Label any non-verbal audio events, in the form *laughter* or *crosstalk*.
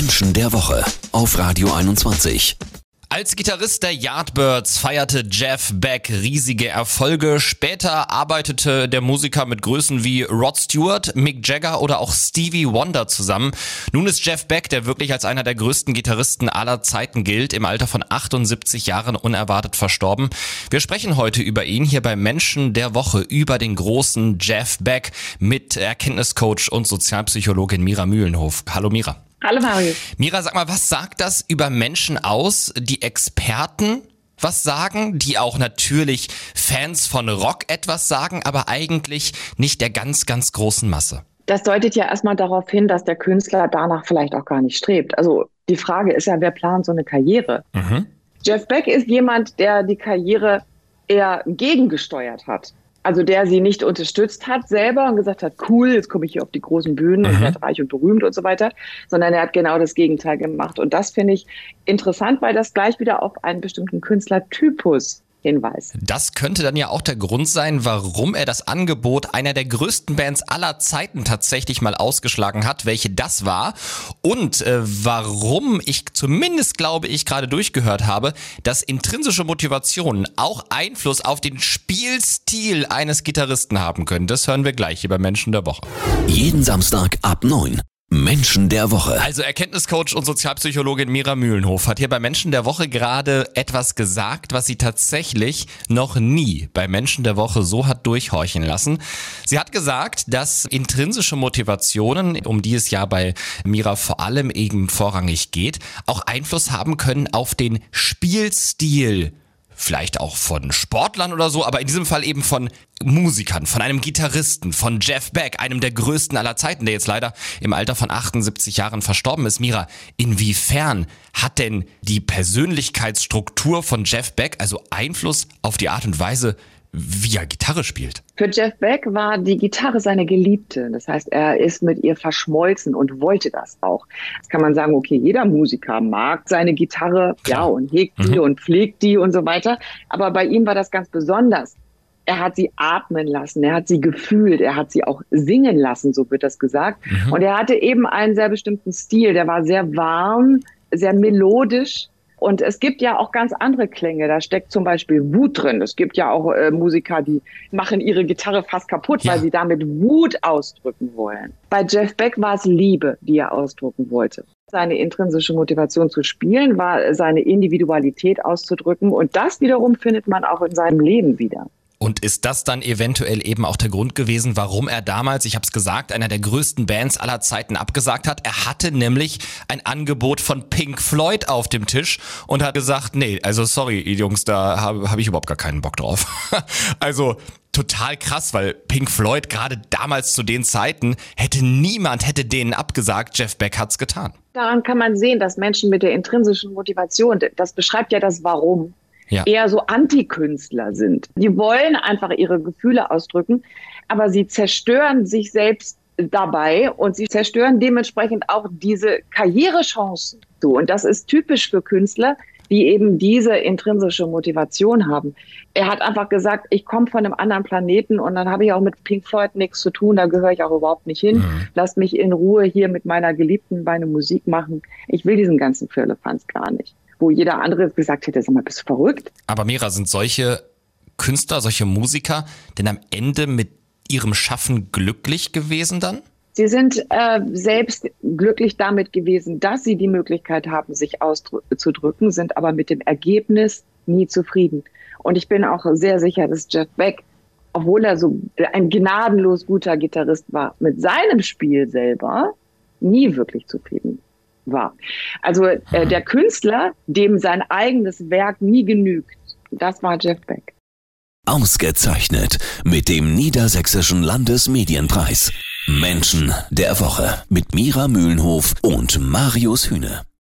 Menschen der Woche auf Radio 21. Als Gitarrist der Yardbirds feierte Jeff Beck riesige Erfolge. Später arbeitete der Musiker mit Größen wie Rod Stewart, Mick Jagger oder auch Stevie Wonder zusammen. Nun ist Jeff Beck, der wirklich als einer der größten Gitarristen aller Zeiten gilt, im Alter von 78 Jahren unerwartet verstorben. Wir sprechen heute über ihn hier bei Menschen der Woche, über den großen Jeff Beck mit Erkenntniscoach und Sozialpsychologin Mira Mühlenhof. Hallo Mira. Hallo Mario. Mira, sag mal, was sagt das über Menschen aus, die Experten was sagen, die auch natürlich Fans von Rock etwas sagen, aber eigentlich nicht der ganz, ganz großen Masse? Das deutet ja erstmal darauf hin, dass der Künstler danach vielleicht auch gar nicht strebt. Also die Frage ist ja, wer plant so eine Karriere? Mhm. Jeff Beck ist jemand, der die Karriere eher gegengesteuert hat also der sie nicht unterstützt hat selber und gesagt hat, cool, jetzt komme ich hier auf die großen Bühnen und mhm. werde reich und berühmt und so weiter, sondern er hat genau das Gegenteil gemacht. Und das finde ich interessant, weil das gleich wieder auf einen bestimmten Künstlertypus Hinweis. Das könnte dann ja auch der Grund sein, warum er das Angebot einer der größten Bands aller Zeiten tatsächlich mal ausgeschlagen hat, welche das war und äh, warum ich zumindest glaube ich gerade durchgehört habe, dass intrinsische Motivationen auch Einfluss auf den Spielstil eines Gitarristen haben können. Das hören wir gleich hier bei Menschen der Woche. Jeden Samstag ab 9. Menschen der Woche. Also Erkenntniscoach und Sozialpsychologin Mira Mühlenhof hat hier bei Menschen der Woche gerade etwas gesagt, was sie tatsächlich noch nie bei Menschen der Woche so hat durchhorchen lassen. Sie hat gesagt, dass intrinsische Motivationen, um die es ja bei Mira vor allem eben vorrangig geht, auch Einfluss haben können auf den Spielstil vielleicht auch von Sportlern oder so, aber in diesem Fall eben von Musikern, von einem Gitarristen, von Jeff Beck, einem der größten aller Zeiten, der jetzt leider im Alter von 78 Jahren verstorben ist. Mira, inwiefern hat denn die Persönlichkeitsstruktur von Jeff Beck also Einfluss auf die Art und Weise, wie er Gitarre spielt. Für Jeff Beck war die Gitarre seine Geliebte. Das heißt, er ist mit ihr verschmolzen und wollte das auch. Jetzt kann man sagen, okay, jeder Musiker mag seine Gitarre, Klar. ja, und hegt die mhm. und pflegt die und so weiter. Aber bei ihm war das ganz besonders. Er hat sie atmen lassen, er hat sie gefühlt, er hat sie auch singen lassen, so wird das gesagt. Mhm. Und er hatte eben einen sehr bestimmten Stil, der war sehr warm, sehr melodisch und es gibt ja auch ganz andere Klänge. Da steckt zum Beispiel Wut drin. Es gibt ja auch äh, Musiker, die machen ihre Gitarre fast kaputt, ja. weil sie damit Wut ausdrücken wollen. Bei Jeff Beck war es Liebe, die er ausdrücken wollte. Seine intrinsische Motivation zu spielen war seine Individualität auszudrücken. Und das wiederum findet man auch in seinem Leben wieder. Und ist das dann eventuell eben auch der Grund gewesen, warum er damals, ich habe es gesagt, einer der größten Bands aller Zeiten abgesagt hat? Er hatte nämlich ein Angebot von Pink Floyd auf dem Tisch und hat gesagt, nee, also sorry, Jungs, da habe hab ich überhaupt gar keinen Bock drauf. *laughs* also total krass, weil Pink Floyd gerade damals zu den Zeiten hätte niemand hätte denen abgesagt, Jeff Beck hat's getan. Daran kann man sehen, dass Menschen mit der intrinsischen Motivation, das beschreibt ja das Warum, ja. eher so Antikünstler sind. Die wollen einfach ihre Gefühle ausdrücken, aber sie zerstören sich selbst dabei und sie zerstören dementsprechend auch diese Karrierechancen. So, und das ist typisch für Künstler, die eben diese intrinsische Motivation haben. Er hat einfach gesagt, ich komme von einem anderen Planeten und dann habe ich auch mit Pink Floyd nichts zu tun, da gehöre ich auch überhaupt nicht hin. Mhm. Lasst mich in Ruhe hier mit meiner Geliebten meine Musik machen. Ich will diesen ganzen Firlefanz gar nicht wo jeder andere gesagt hätte, sag mal, bist du verrückt? Aber Mira, sind solche Künstler, solche Musiker denn am Ende mit ihrem Schaffen glücklich gewesen dann? Sie sind äh, selbst glücklich damit gewesen, dass sie die Möglichkeit haben, sich auszudrücken, sind aber mit dem Ergebnis nie zufrieden. Und ich bin auch sehr sicher, dass Jeff Beck, obwohl er so ein gnadenlos guter Gitarrist war, mit seinem Spiel selber nie wirklich zufrieden war. Also äh, der Künstler, dem sein eigenes Werk nie genügt, das war Jeff Beck. Ausgezeichnet mit dem Niedersächsischen Landesmedienpreis. Menschen der Woche mit Mira Mühlenhof und Marius Hühne.